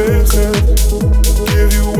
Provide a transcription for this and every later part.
It might hurt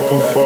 back and forth.